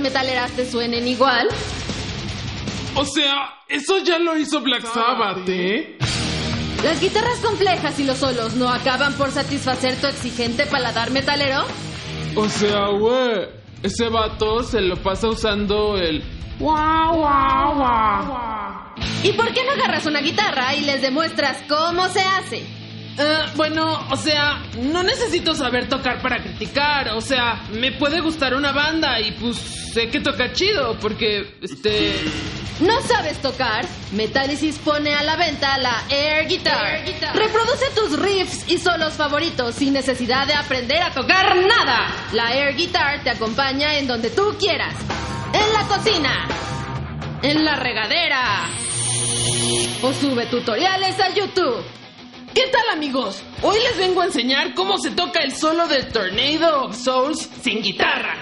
Metaleras te suenen igual? O sea, eso ya lo hizo Black Sabbath, ¿eh? ¿Las guitarras complejas y los solos no acaban por satisfacer tu exigente paladar metalero? O sea, güey, ese vato se lo pasa usando el... Guau, guau, guau. ¿Y por qué no agarras una guitarra y les demuestras cómo se hace? Eh, bueno, o sea, no necesito saber tocar para criticar. O sea, me puede gustar una banda y pues sé que toca chido porque, este... ¿No sabes tocar? Metallicis pone a la venta la Air Guitar. Reproduce tus riffs y solos favoritos sin necesidad de aprender a tocar nada. La Air Guitar te acompaña en donde tú quieras. En la cocina. En la regadera. O sube tutoriales a YouTube. ¿Qué tal amigos? Hoy les vengo a enseñar cómo se toca el solo de Tornado of Souls sin guitarra.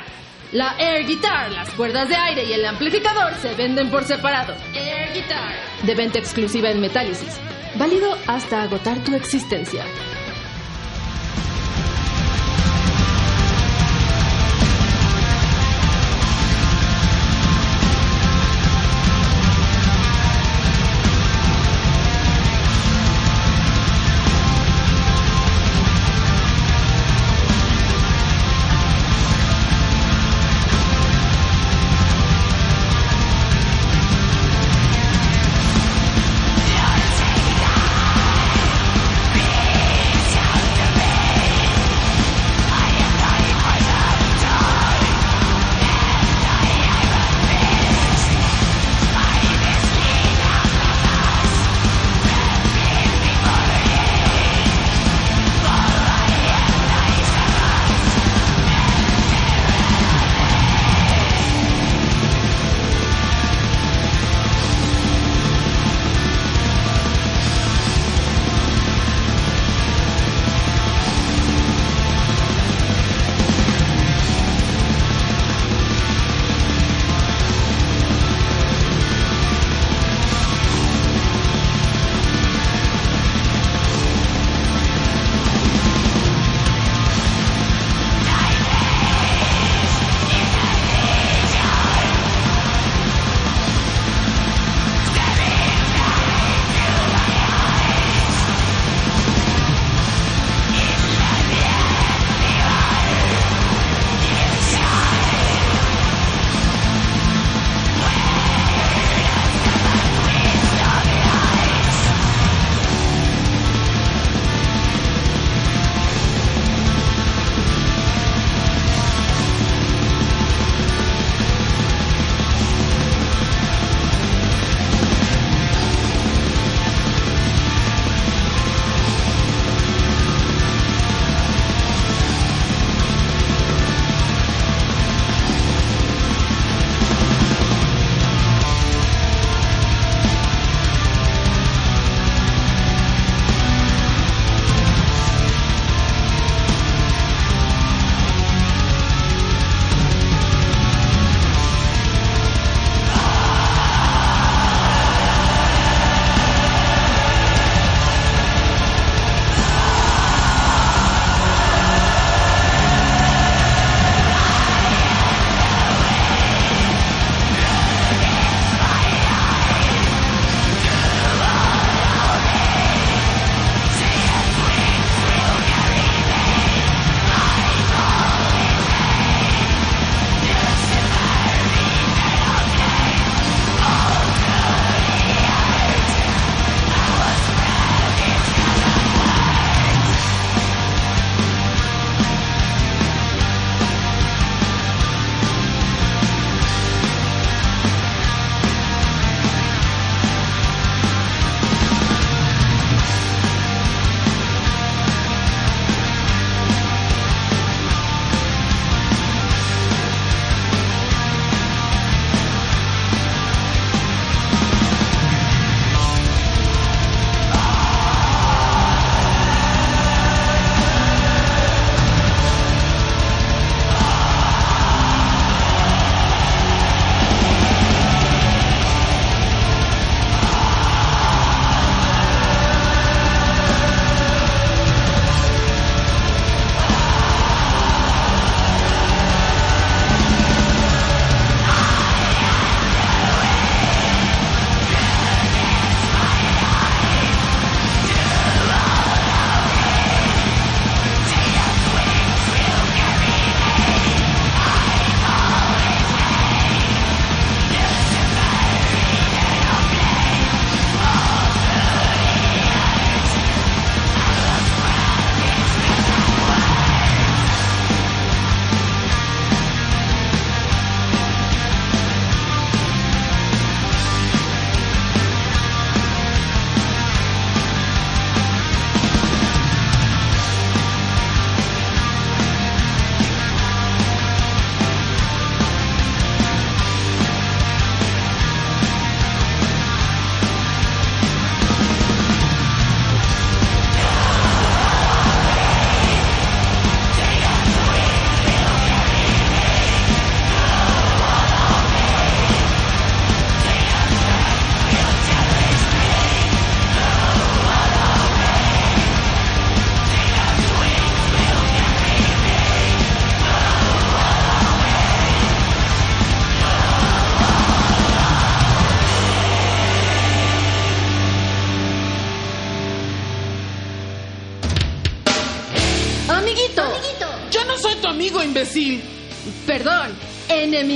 La Air Guitar, las cuerdas de aire y el amplificador se venden por separado. Air Guitar. De venta exclusiva en Metálisis. Válido hasta agotar tu existencia.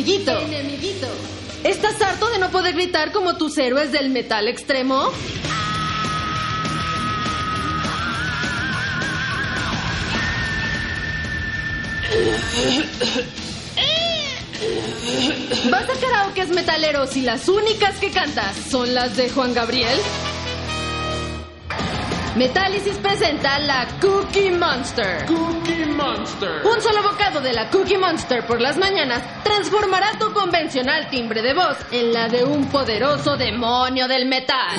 Enemiguito. Enemiguito. ¿Estás harto de no poder gritar como tus héroes del metal extremo? ¿Vas a karaokes metaleros y las únicas que cantas son las de Juan Gabriel? Metálisis presenta la Cookie Monster. Cookie Monster. Un solo bocado de la Cookie Monster por las mañanas transformará tu convencional timbre de voz en la de un poderoso demonio del metal.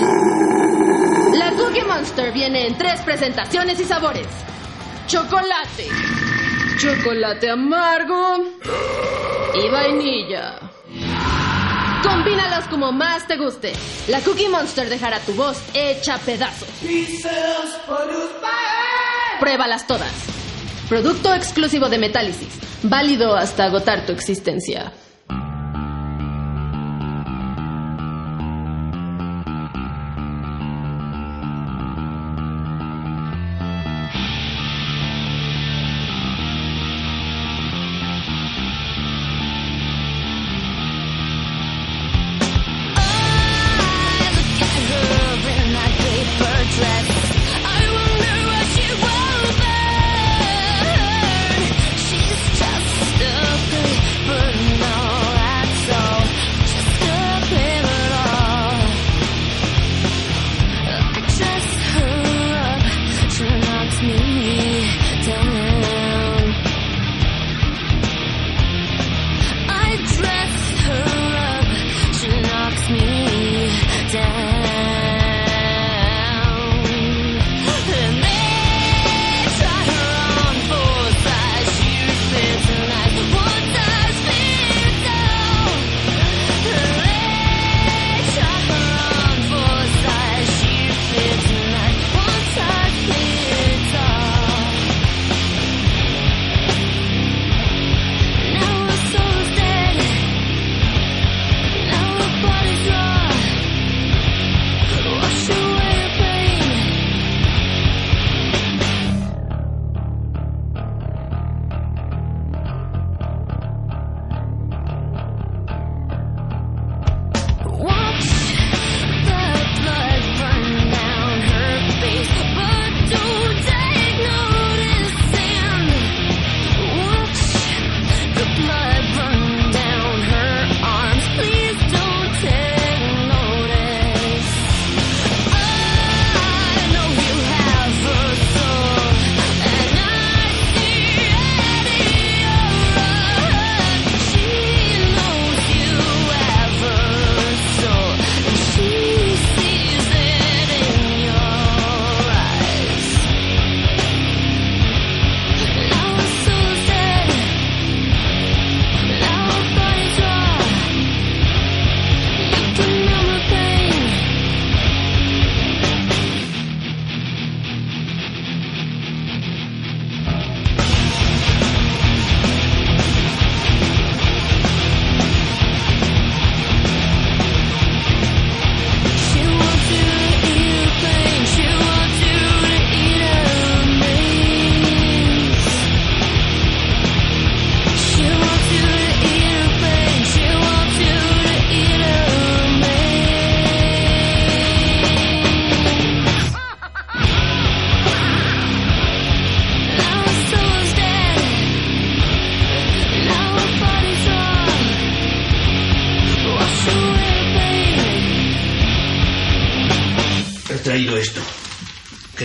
La Cookie Monster viene en tres presentaciones y sabores. Chocolate, chocolate amargo y vainilla. Combínalos como más te guste. La Cookie Monster dejará tu voz hecha pedazos. Pruébalas todas. Producto exclusivo de Metálisis. Válido hasta agotar tu existencia.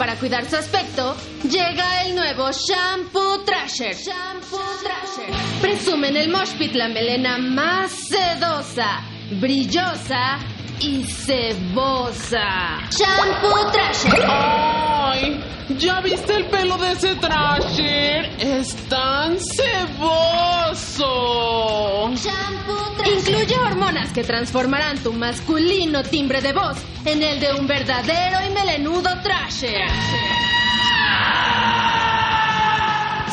Para cuidar su aspecto, llega el nuevo Shampoo Trasher. Shampoo Trasher. Presume en el Mosh Pit la melena más sedosa, brillosa y cebosa. Shampoo Trasher. ¡Ay! ¿Ya viste el pelo de ese Trasher? Es tan ceboso. Shampoo Trasher. Incluye hormonas que que transformarán tu masculino timbre de voz en el de un verdadero trasher.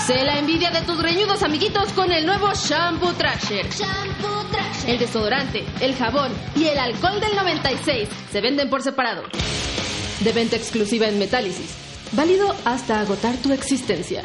Sé la envidia de tus reñudos amiguitos con el nuevo Shampoo Trasher. Shampoo Trasher. El desodorante, el jabón y el alcohol del 96 se venden por separado. De venta exclusiva en Metálisis. Válido hasta agotar tu existencia.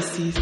Metálisis.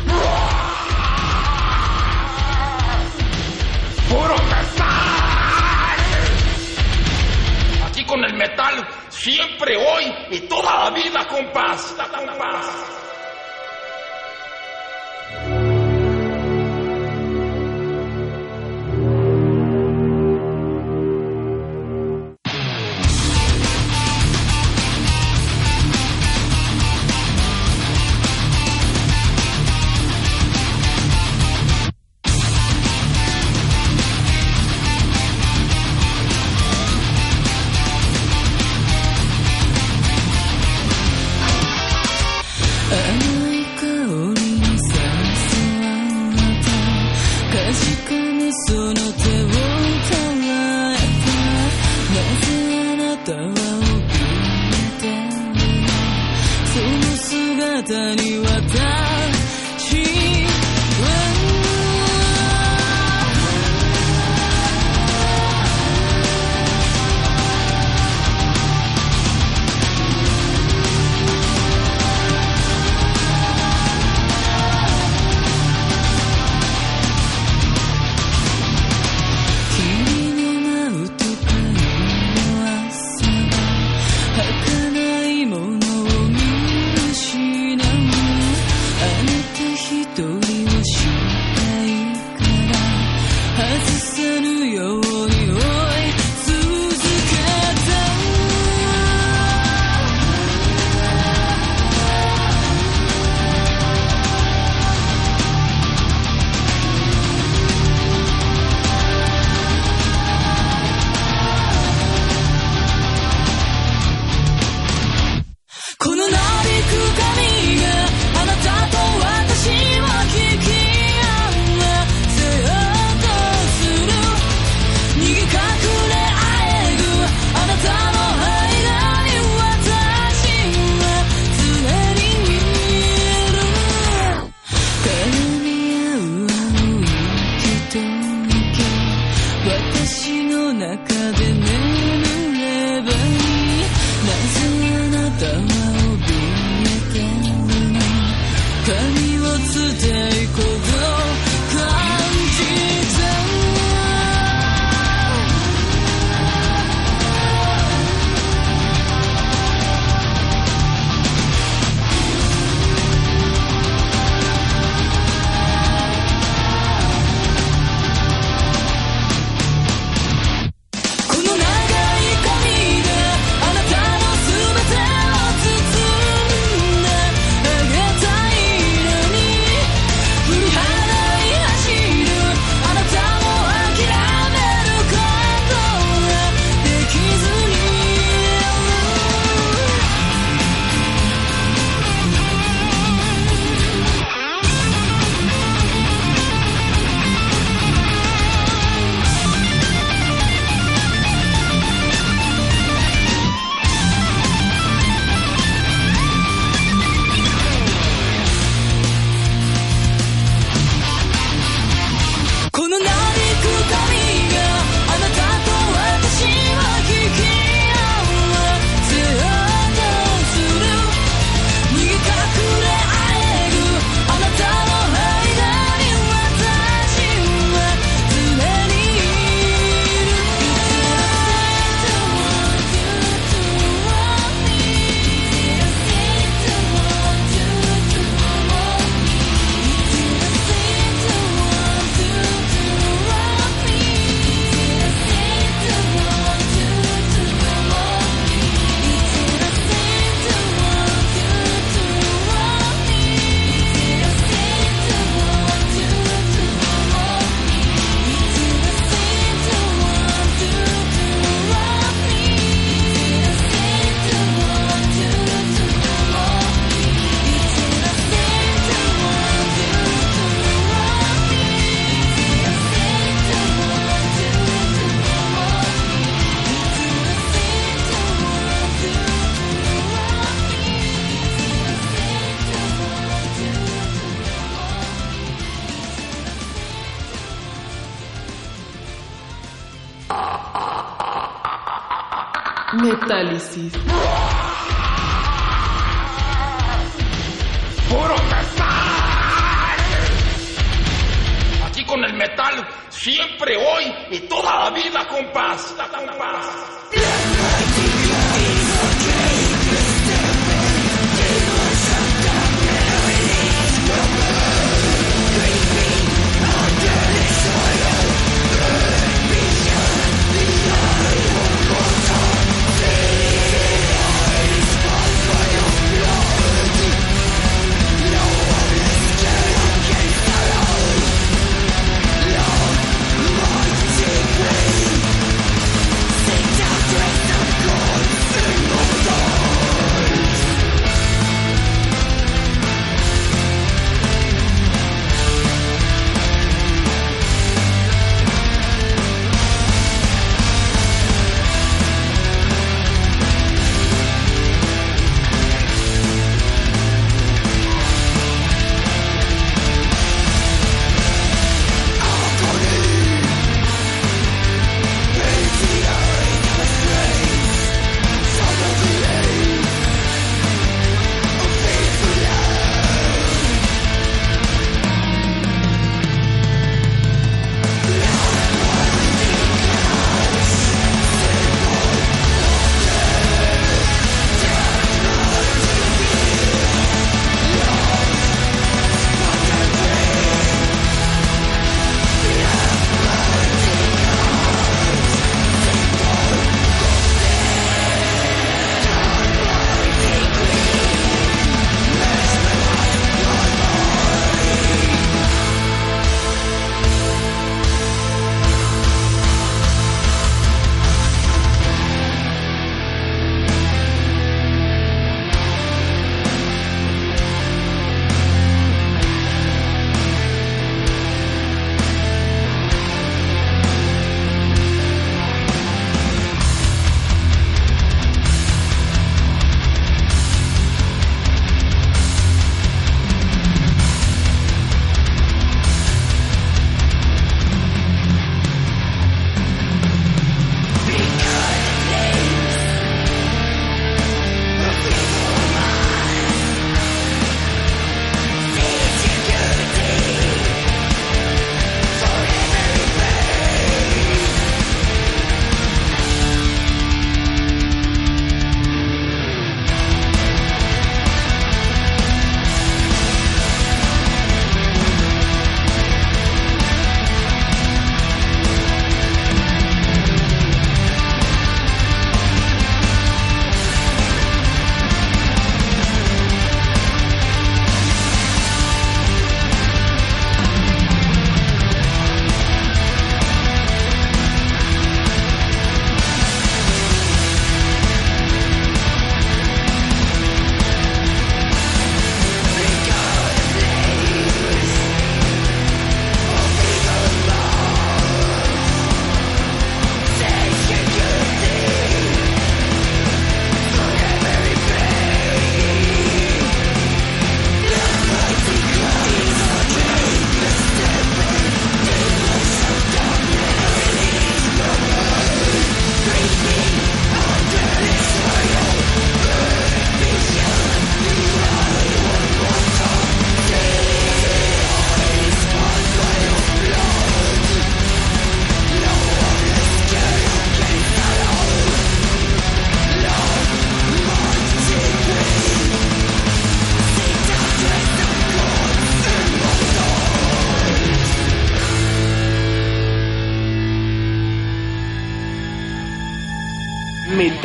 Metálisis. ¡Puro metal! Aquí con el metal, siempre, hoy y toda la vida, compás. compás.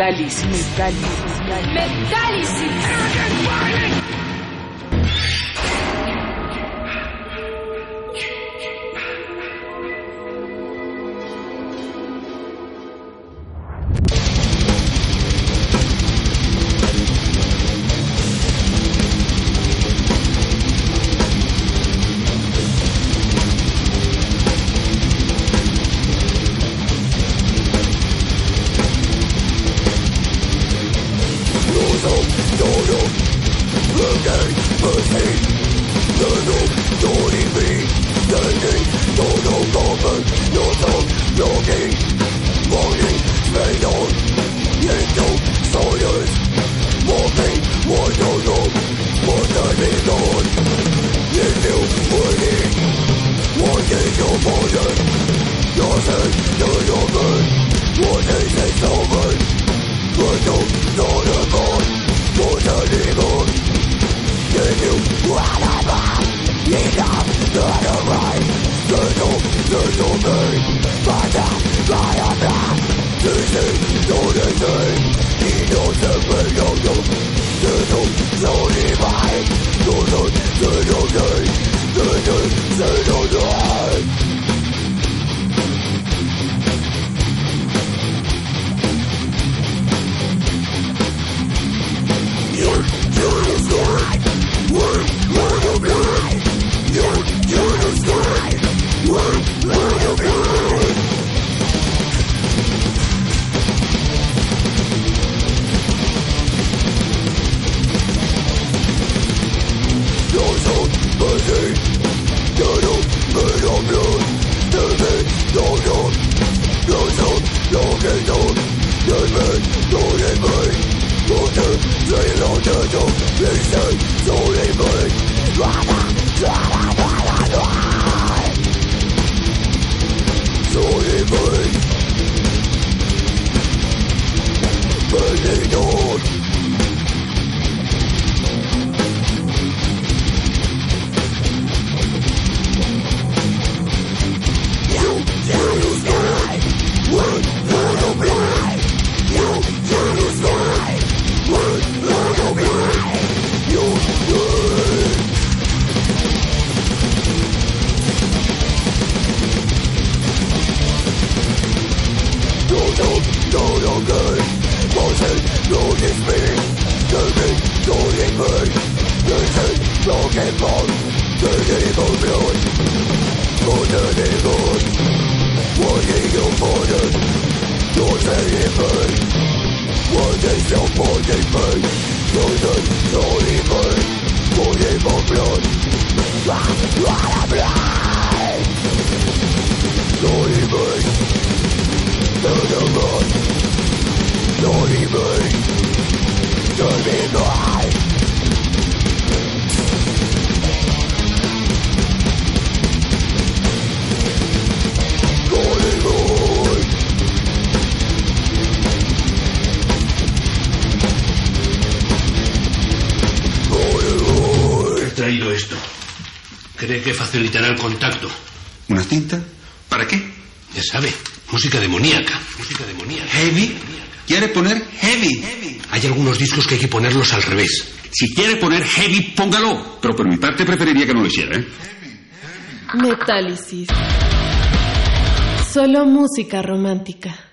Metálisis. Metálisis. He el contacto. ¿Una cinta? ¿Para qué? Ya sabe, música demoníaca. Música demoníaca. ¿Heavy? ¿Quiere poner heavy? Hay algunos discos que hay que ponerlos al revés. Si quiere poner heavy, póngalo. Pero por mi parte preferiría que no lo hiciera, ¿eh? Metálisis. Solo música romántica.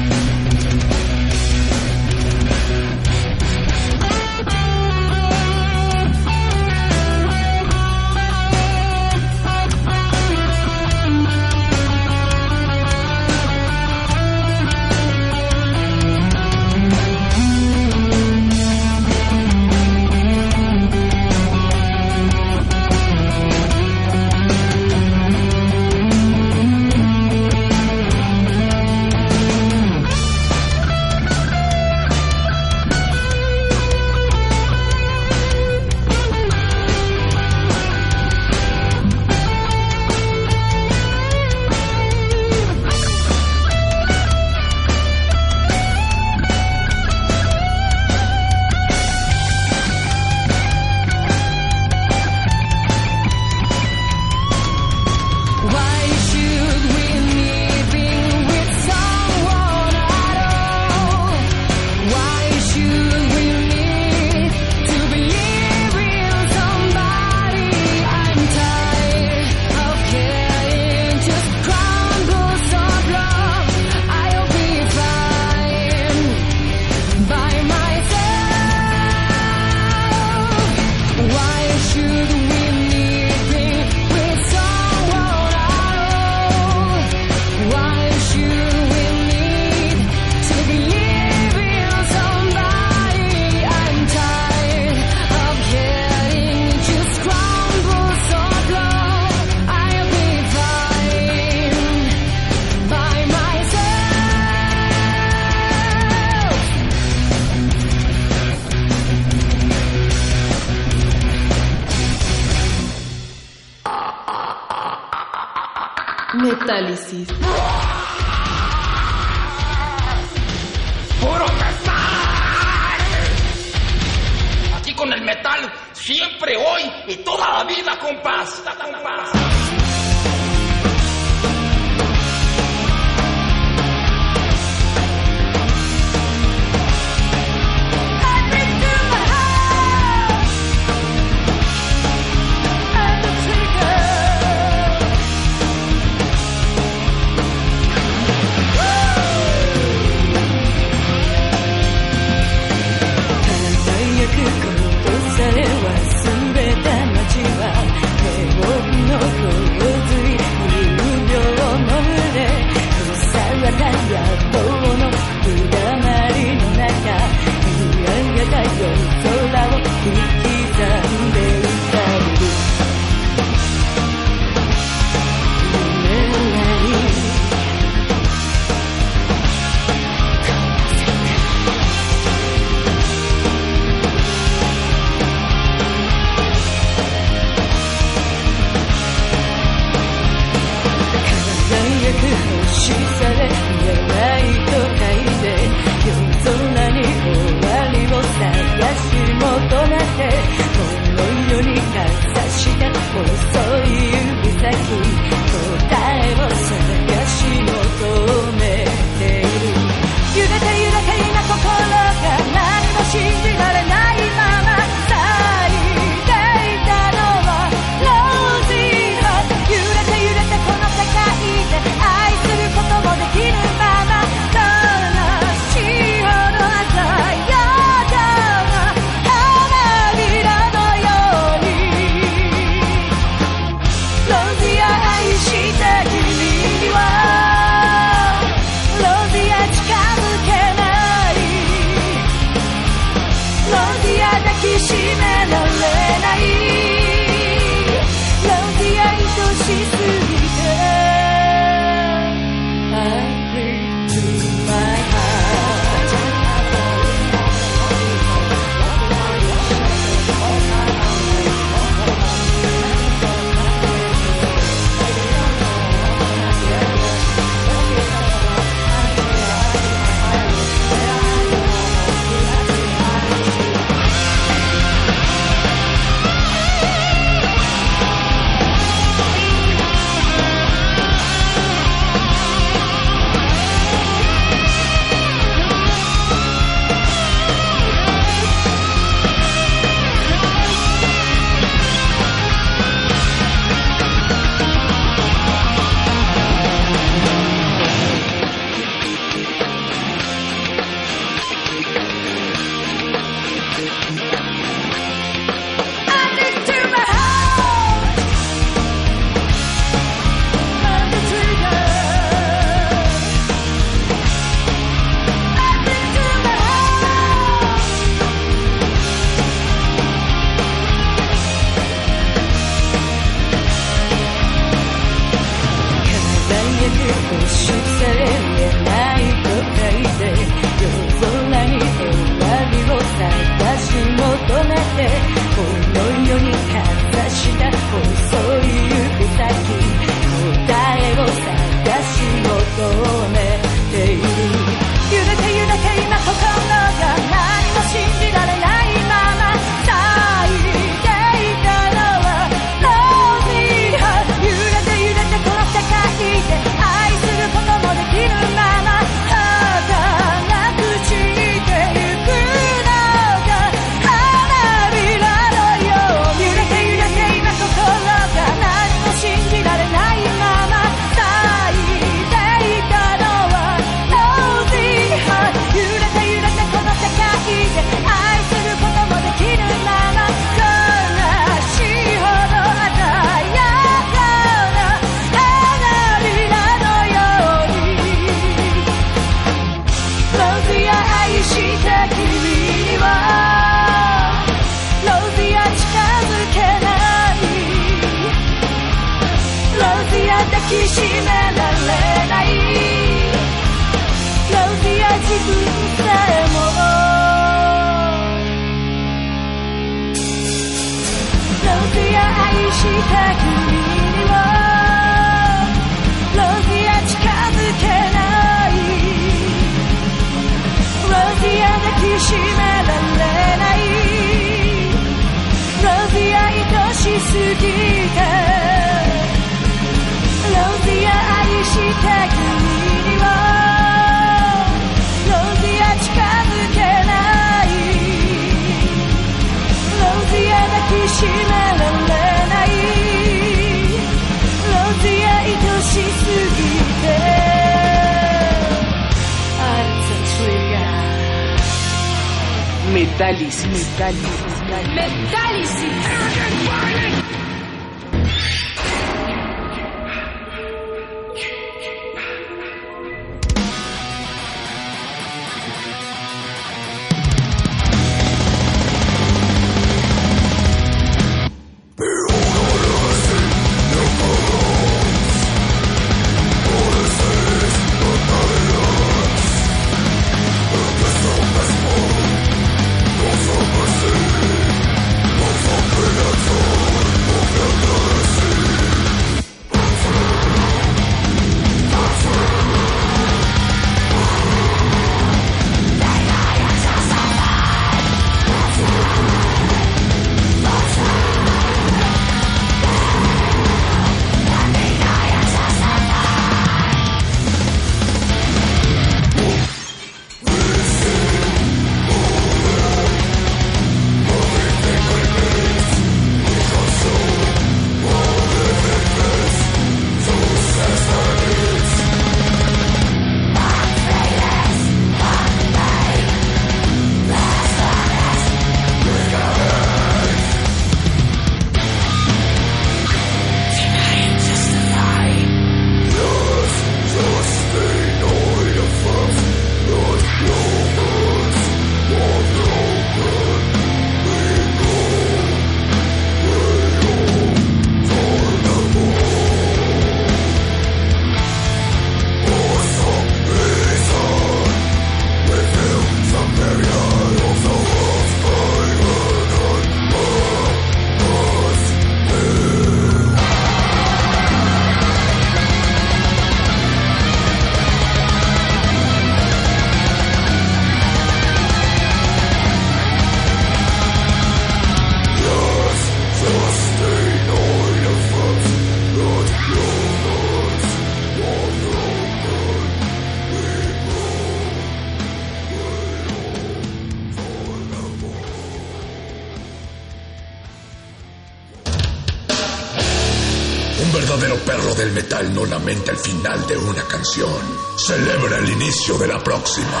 El final de una canción. Celebra el inicio de la próxima.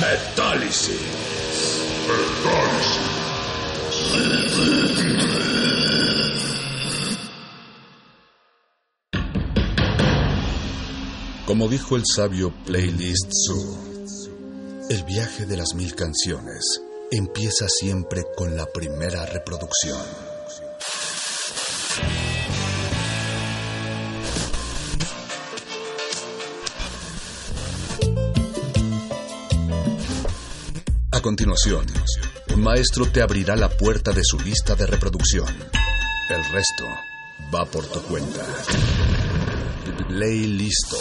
Metálisis. Como dijo el sabio Playlist Zoo, el viaje de las mil canciones empieza siempre con la primera reproducción. A continuación, un maestro te abrirá la puerta de su lista de reproducción. El resto va por tu cuenta. Play listo.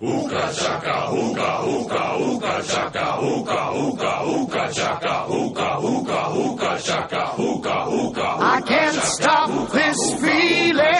Uka chaka, uka, uka, uka chaka, uka, uka, uka chaka, uka, uka, uka chaka, uka, uka. I can't stop this feeling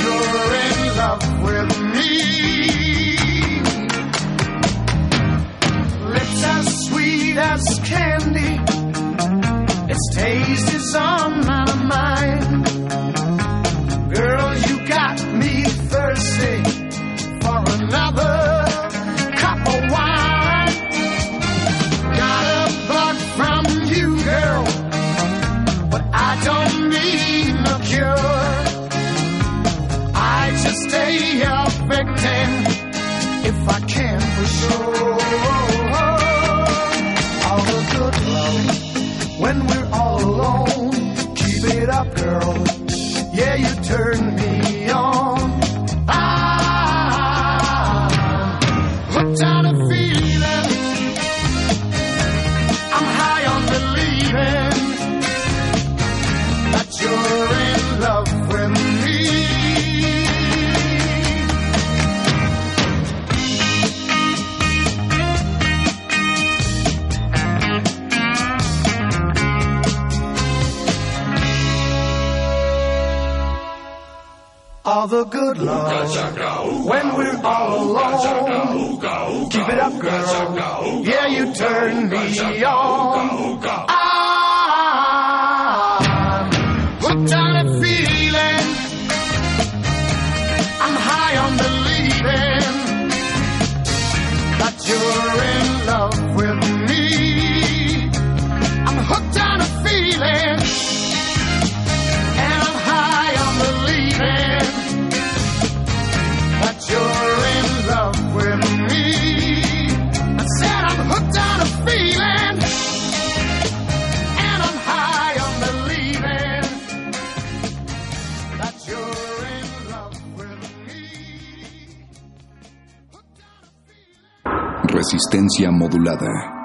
you're in love with me. Lips as sweet as candy. Its taste is on my mind. Girl, you got me thirsty girl. Yeah, you turn all the good love when we're all alone. Keep it up, girl. Yeah, you turn me on. I'm hooked on it. resistencia modulada.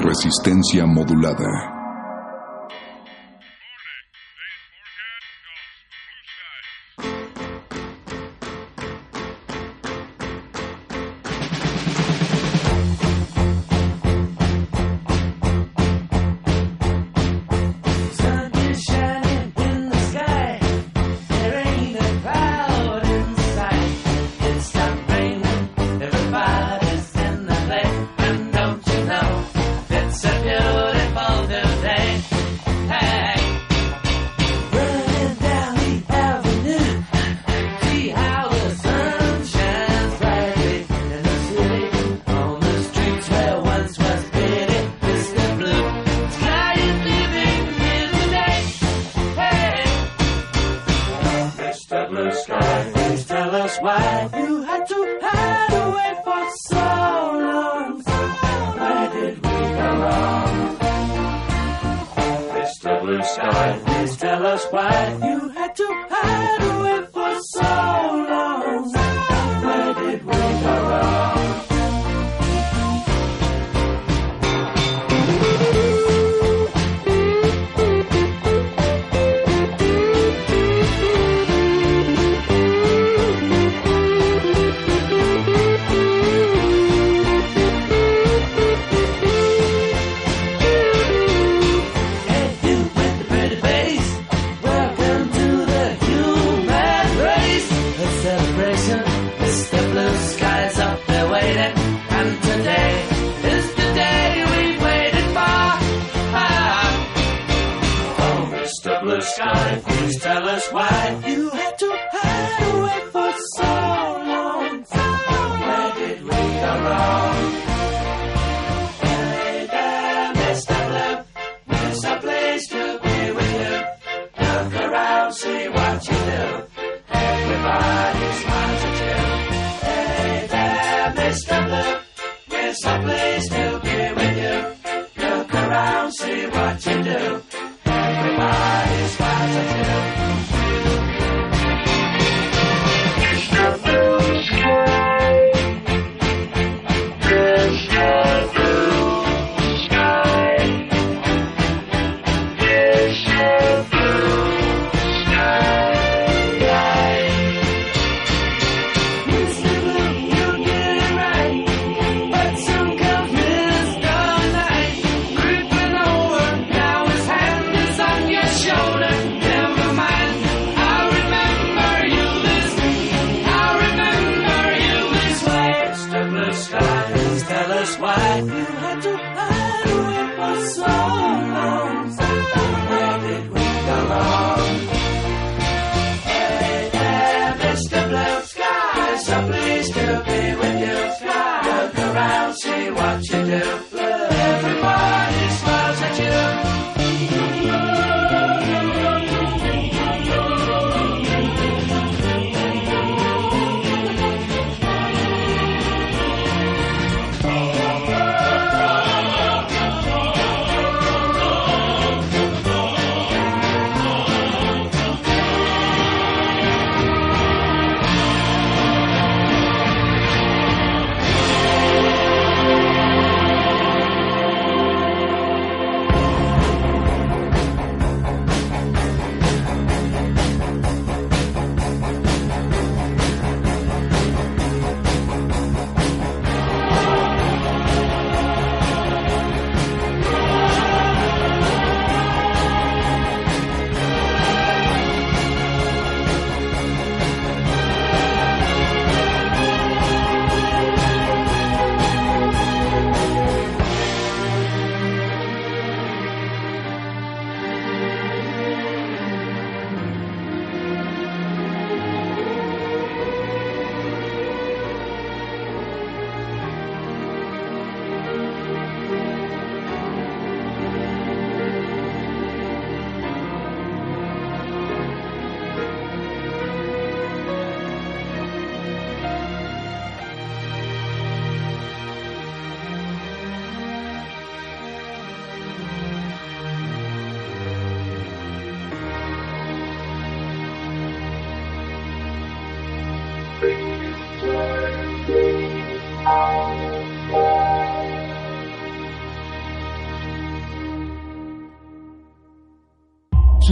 Resistencia modulada.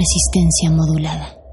Resistencia modulada.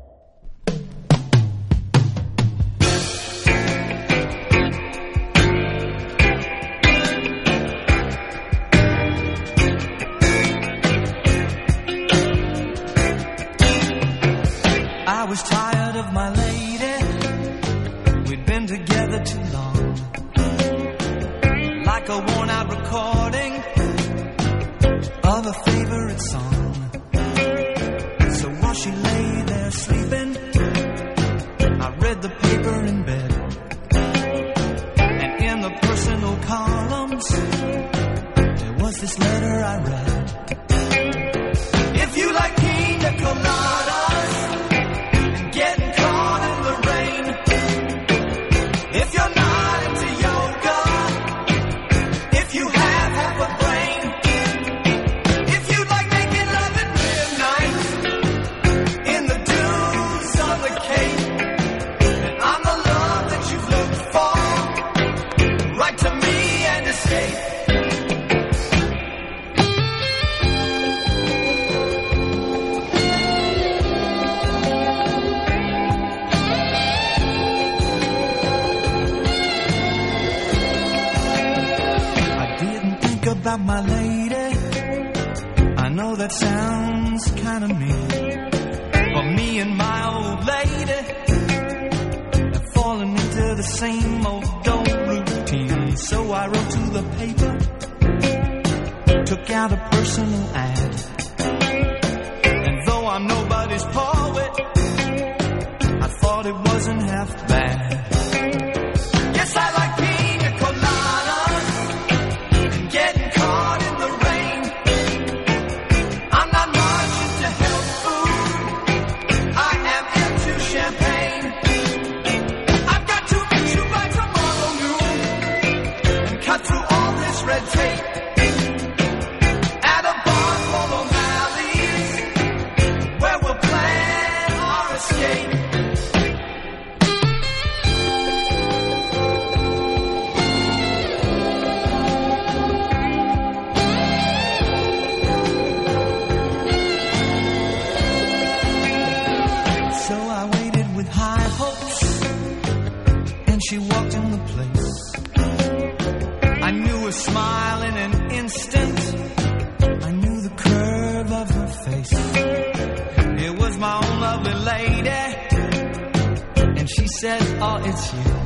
情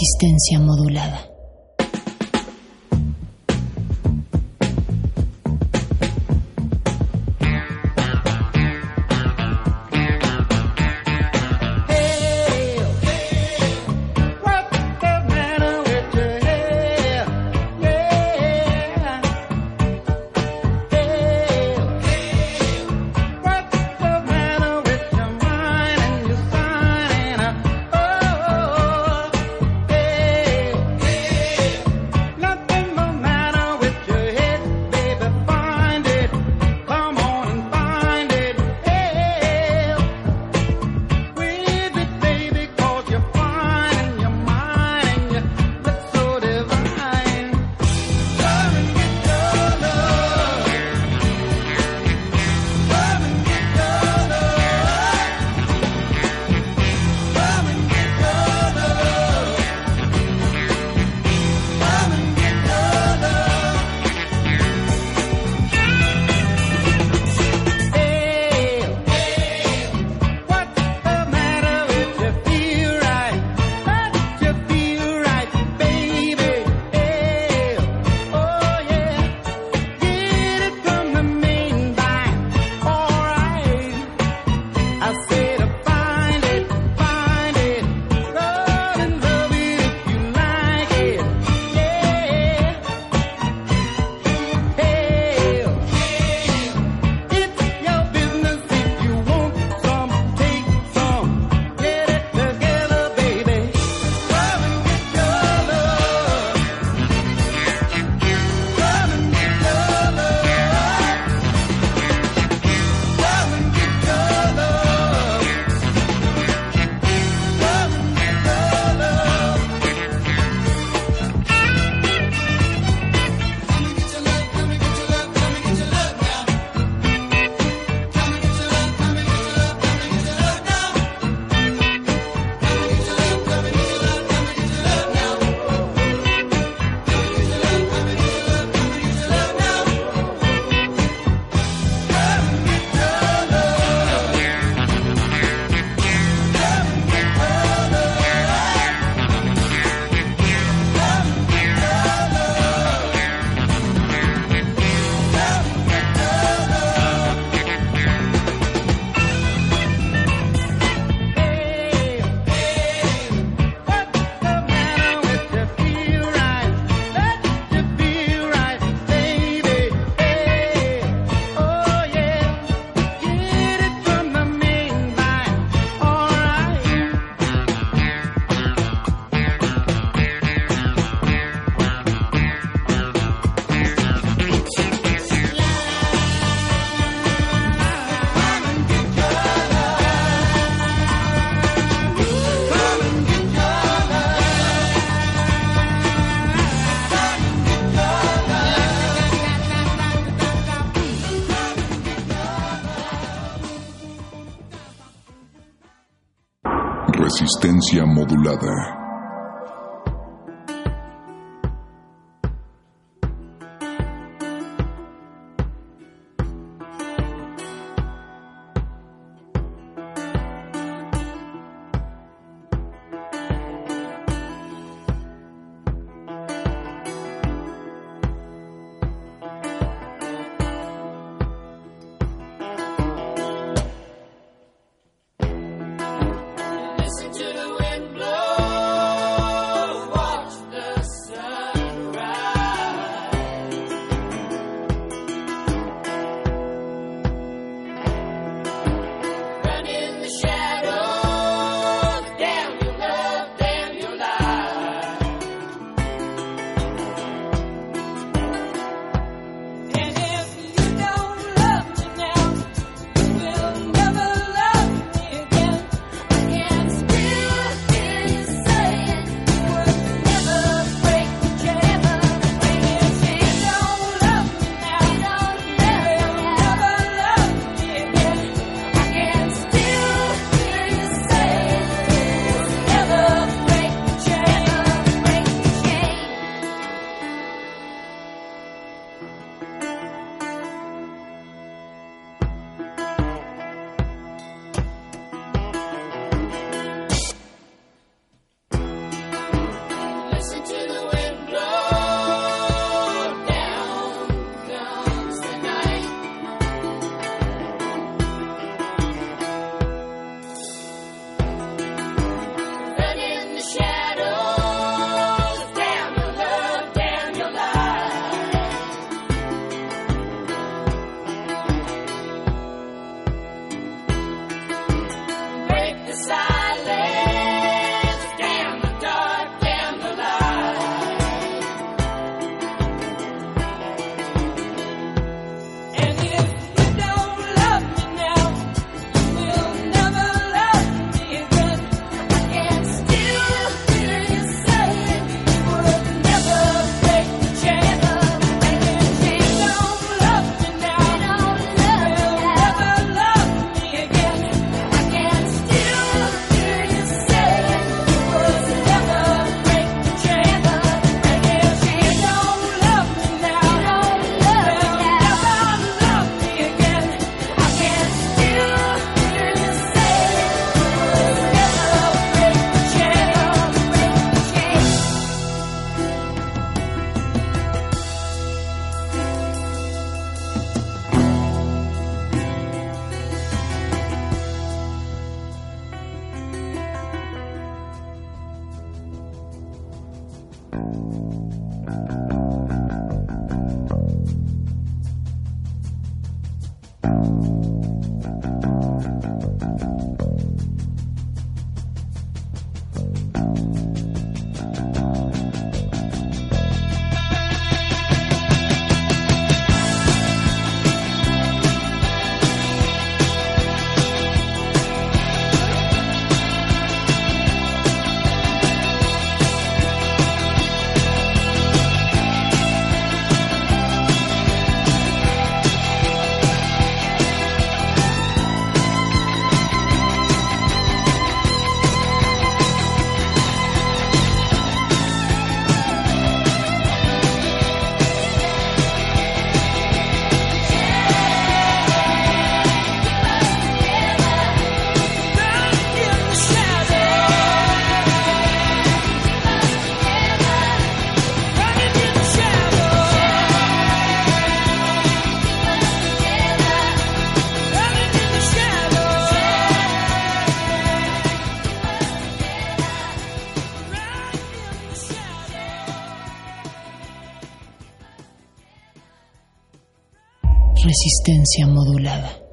Resistencia modulada. Modulada. Resistencia modulada.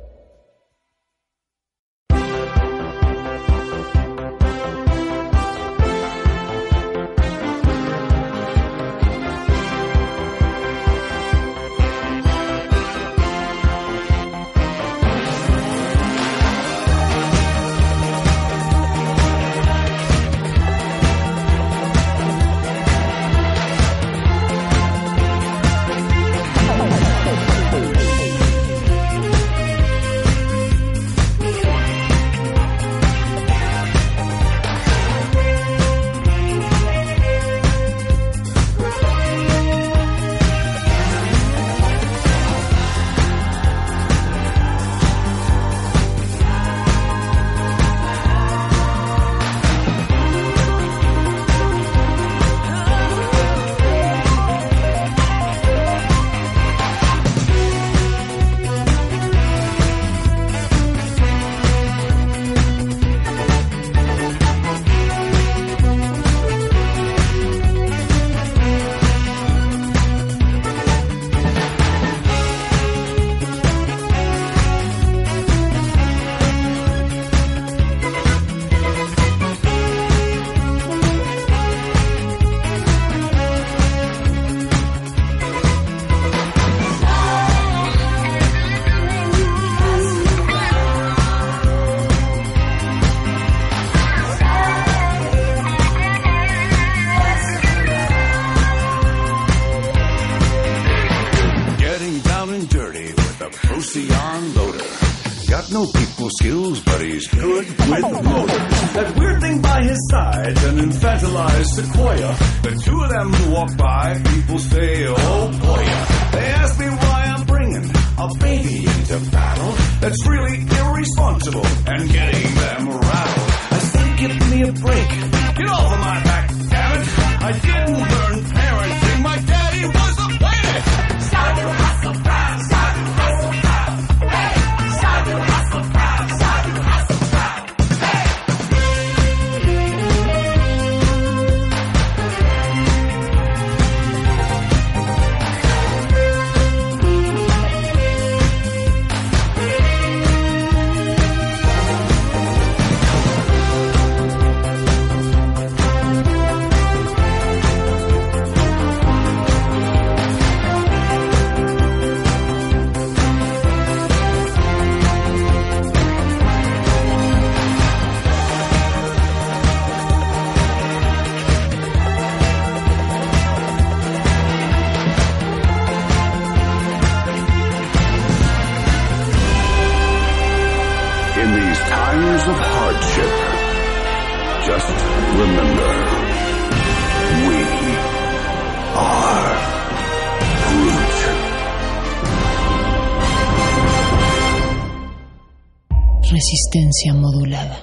Resistencia modulada.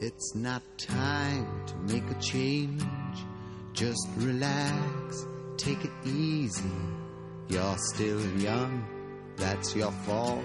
It's not time to make a change. Just relax, take it easy. You're still young, that's your fault.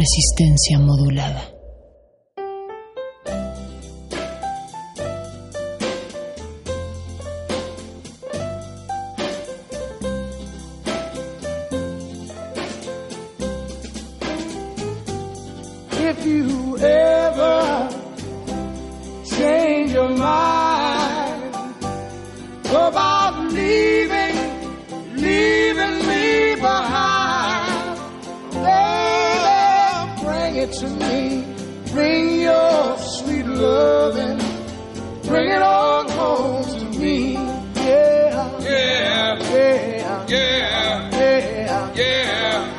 resistencia modulada. If you ever change your mind, go by. to me. Bring your sweet loving, bring it on home to me. Yeah, yeah, yeah, yeah, yeah. yeah.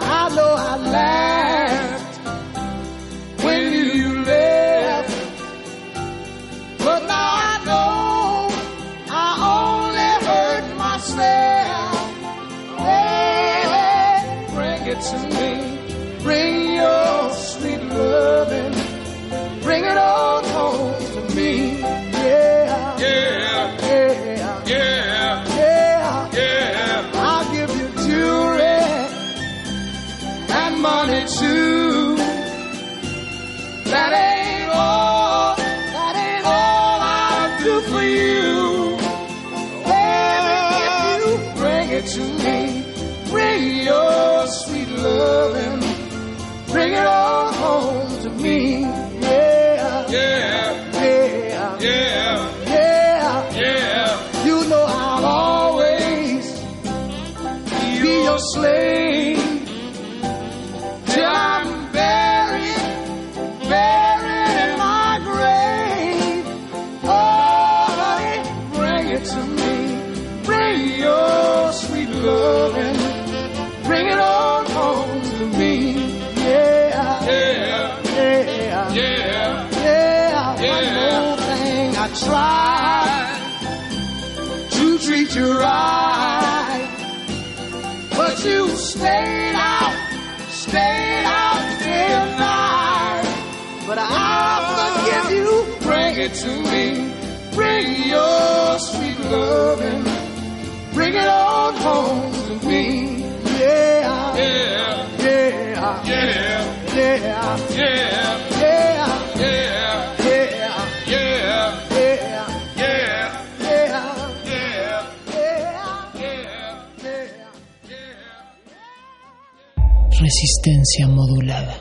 Resistencia modulada.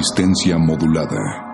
Resistencia modulada.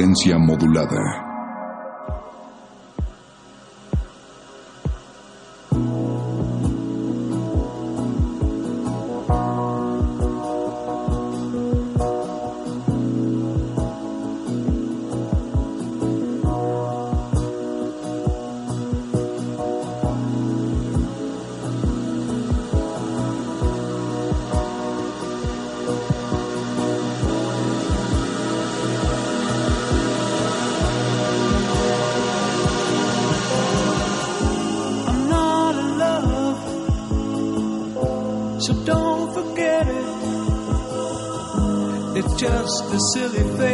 Resistencia modulada. the silly thing.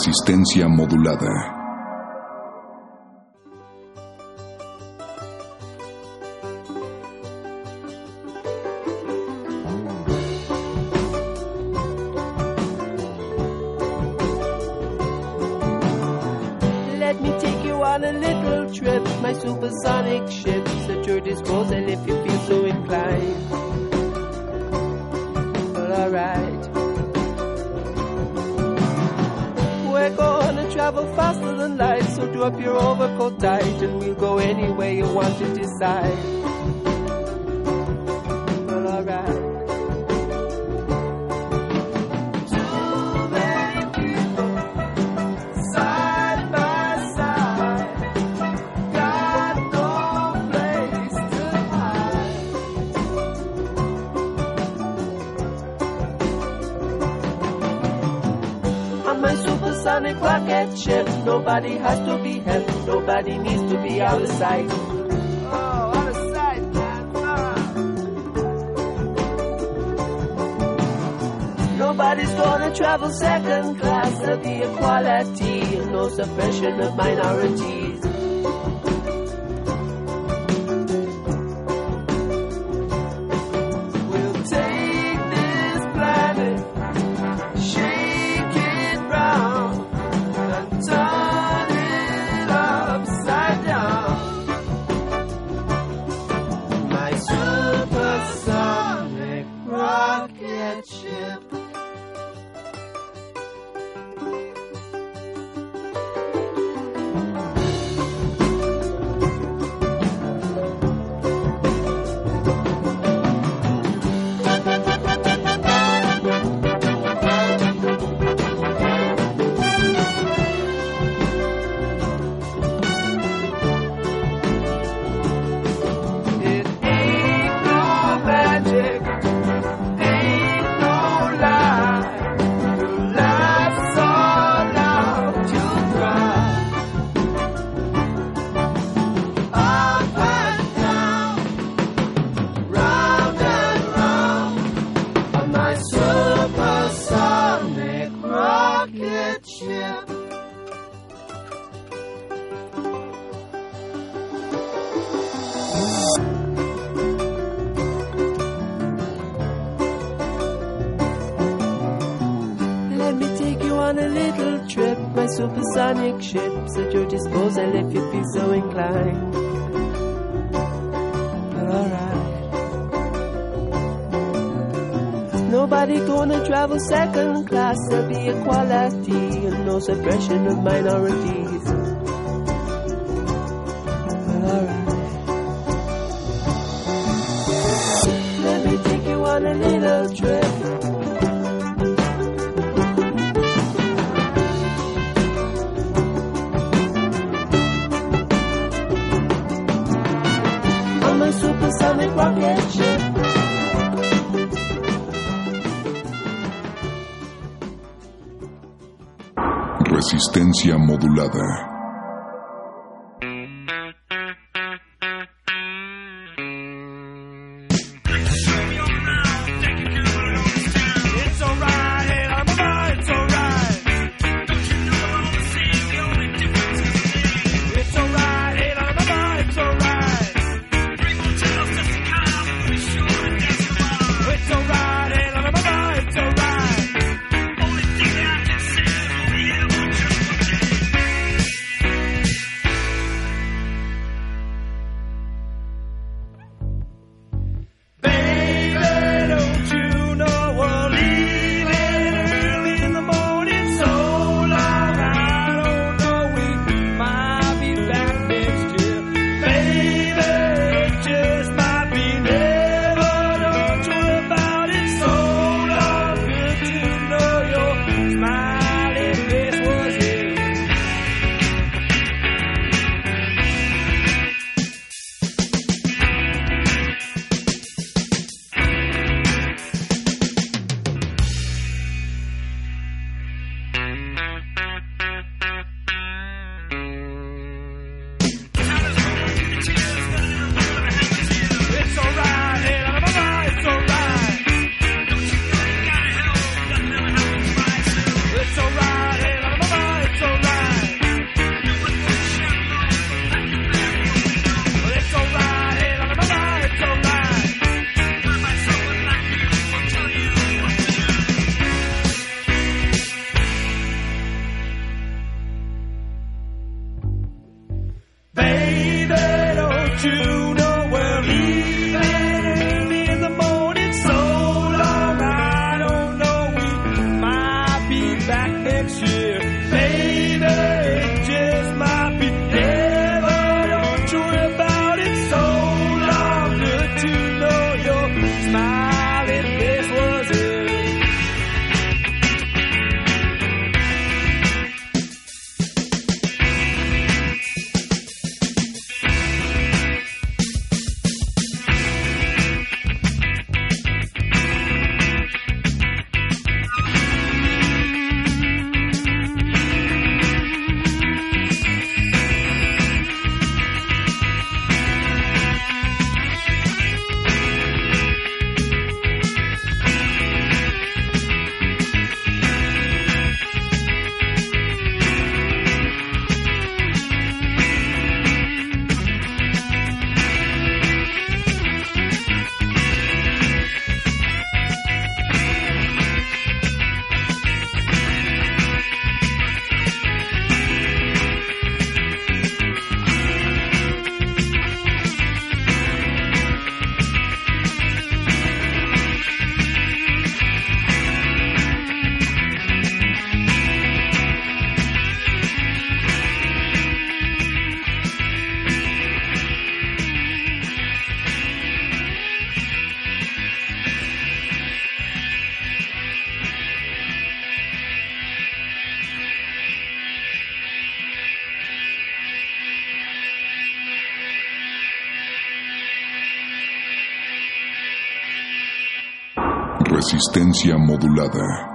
resistencia modulada. out of sight. Oh, man. Nobody's gonna travel second class. There'll be equality, no suppression of minority. disposal if you feel so inclined. Alright. Nobody gonna travel second class. There'll be equality and no suppression of minority. Resistencia modulada. Resistencia modulada.